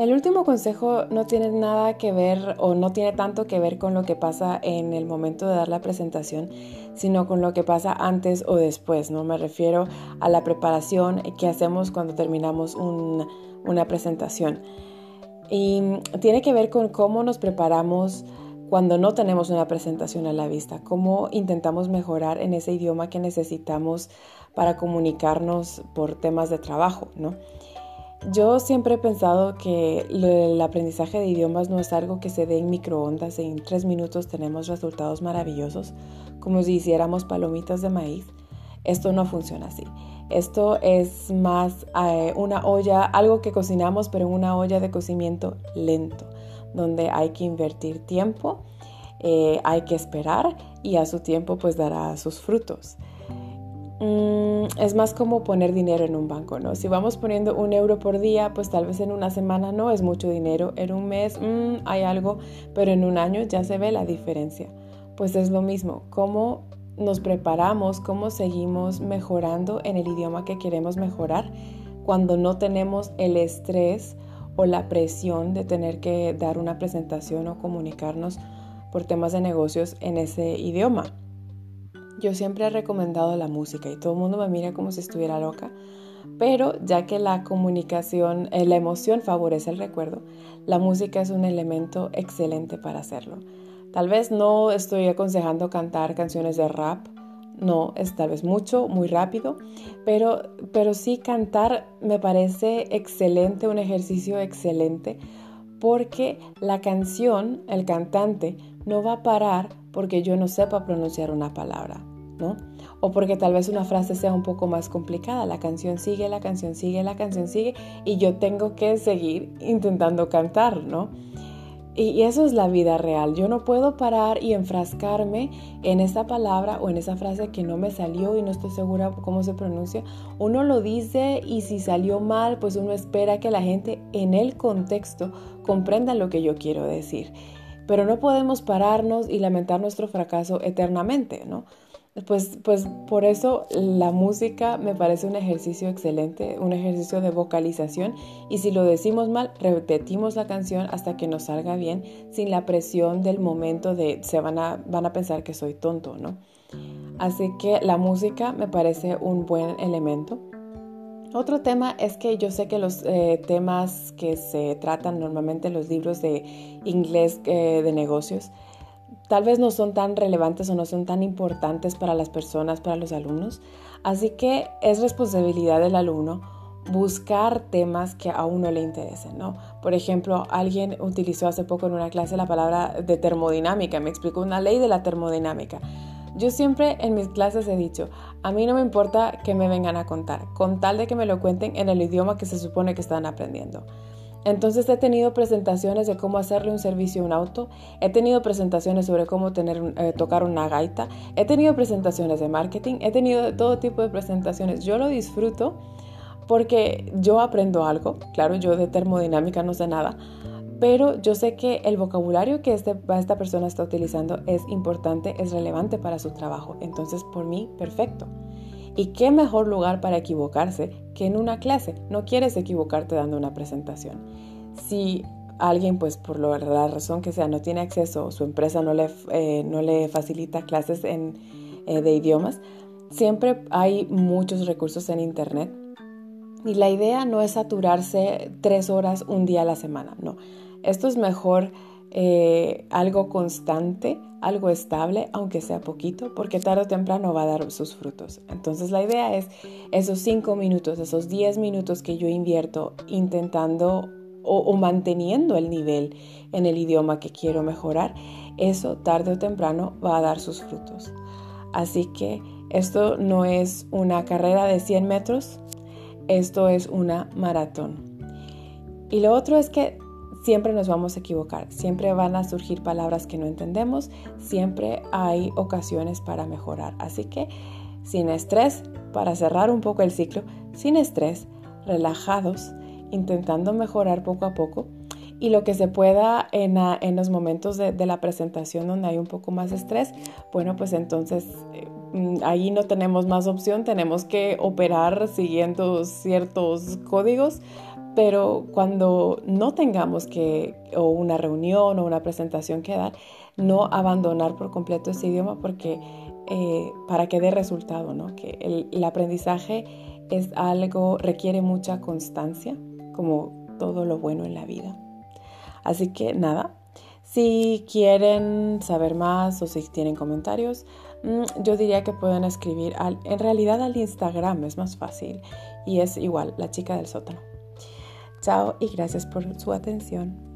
El último consejo no tiene nada que ver o no tiene tanto que ver con lo que pasa en el momento de dar la presentación, sino con lo que pasa antes o después, ¿no? Me refiero a la preparación que hacemos cuando terminamos una presentación. Y tiene que ver con cómo nos preparamos cuando no tenemos una presentación a la vista, cómo intentamos mejorar en ese idioma que necesitamos para comunicarnos por temas de trabajo, ¿no? Yo siempre he pensado que el aprendizaje de idiomas no es algo que se dé en microondas, en tres minutos tenemos resultados maravillosos, como si hiciéramos palomitas de maíz. Esto no funciona así. Esto es más eh, una olla, algo que cocinamos, pero en una olla de cocimiento lento, donde hay que invertir tiempo, eh, hay que esperar y a su tiempo pues dará sus frutos. Mm, es más como poner dinero en un banco, ¿no? Si vamos poniendo un euro por día, pues tal vez en una semana no es mucho dinero, en un mes mm, hay algo, pero en un año ya se ve la diferencia. Pues es lo mismo, cómo nos preparamos, cómo seguimos mejorando en el idioma que queremos mejorar cuando no tenemos el estrés o la presión de tener que dar una presentación o comunicarnos por temas de negocios en ese idioma. Yo siempre he recomendado la música y todo el mundo me mira como si estuviera loca, pero ya que la comunicación, eh, la emoción favorece el recuerdo, la música es un elemento excelente para hacerlo. Tal vez no estoy aconsejando cantar canciones de rap, no, es tal vez mucho, muy rápido, pero, pero sí cantar me parece excelente, un ejercicio excelente, porque la canción, el cantante, no va a parar porque yo no sepa pronunciar una palabra. O porque tal vez una frase sea un poco más complicada. La canción sigue, la canción sigue, la canción sigue y yo tengo que seguir intentando cantar, ¿no? Y, eso es la vida real. Yo no puedo parar y enfrascarme en esa palabra o en esa frase que no me salió y no estoy segura cómo se pronuncia. Uno lo dice y si salió mal, pues uno espera que la gente en el contexto comprenda lo que yo quiero decir. Pero no podemos pararnos y lamentar nuestro fracaso eternamente, ¿no? Pues, pues por eso la música me parece un ejercicio excelente, un ejercicio de vocalización y si lo decimos mal, repetimos la canción hasta que nos salga bien sin la presión del momento de se van a, van a pensar que soy tonto, ¿no? Así que la música me parece un buen elemento. Otro tema es que yo sé que los eh, temas que se tratan normalmente en los libros de inglés eh, de negocios tal vez no son tan relevantes o no son tan importantes para las personas, para los alumnos. Así que es responsabilidad del alumno buscar temas que a uno le interesen, ¿no? Por ejemplo, alguien utilizó hace poco en una clase la palabra de termodinámica, me explicó una ley de la termodinámica. Yo siempre en mis clases he dicho, a mí no me importa que me vengan a contar, con tal de que me lo cuenten en el idioma que se supone que están aprendiendo. Entonces he tenido presentaciones de cómo hacerle un servicio a un auto, he tenido presentaciones sobre cómo tener, eh, tocar una gaita, he tenido presentaciones de marketing, he tenido todo tipo de presentaciones. Yo lo disfruto porque yo aprendo algo, claro, yo de termodinámica no sé nada, pero yo sé que el vocabulario que este, esta persona está utilizando es importante, es relevante para su trabajo. Entonces, por mí, perfecto. ¿Y qué mejor lugar para equivocarse que en una clase? No quieres equivocarte dando una presentación. Si alguien, pues por la razón que sea, no tiene acceso o su empresa no le, eh, no le facilita clases eh, de idiomas, siempre hay muchos recursos en Internet. Y la idea no es saturarse tres horas un día a la semana, no. Esto es mejor eh, algo constante, algo estable, aunque sea poquito, porque tarde o temprano va a dar sus frutos. Entonces la idea es esos cinco minutos, esos diez minutos que yo invierto intentando o, manteniendo el nivel en el idioma que quiero mejorar, eso tarde o temprano va a dar sus frutos. Así que esto no es una carrera de 100 metros, esto es una maratón. Y lo otro es que siempre nos vamos a equivocar, siempre van a surgir palabras que no entendemos, siempre hay ocasiones para mejorar. Así que sin estrés, para cerrar un poco el ciclo, sin estrés, relajados, intentando mejorar poco a poco y lo que se pueda en, los momentos de, la presentación donde hay un poco más estrés, bueno, pues entonces eh, ahí no tenemos más opción, tenemos que operar siguiendo ciertos códigos pero cuando no tengamos que, o una reunión o una presentación que dar, no abandonar por completo ese idioma porque eh, para que dé resultado, ¿no? Que el, aprendizaje es algo, requiere mucha constancia, como todo lo bueno en la vida. Así que nada, si quieren saber más o si tienen comentarios, mm, yo diría que pueden escribir en realidad al Instagram, es más fácil y es igual, la chica del sótano. Chao y gracias por su atención.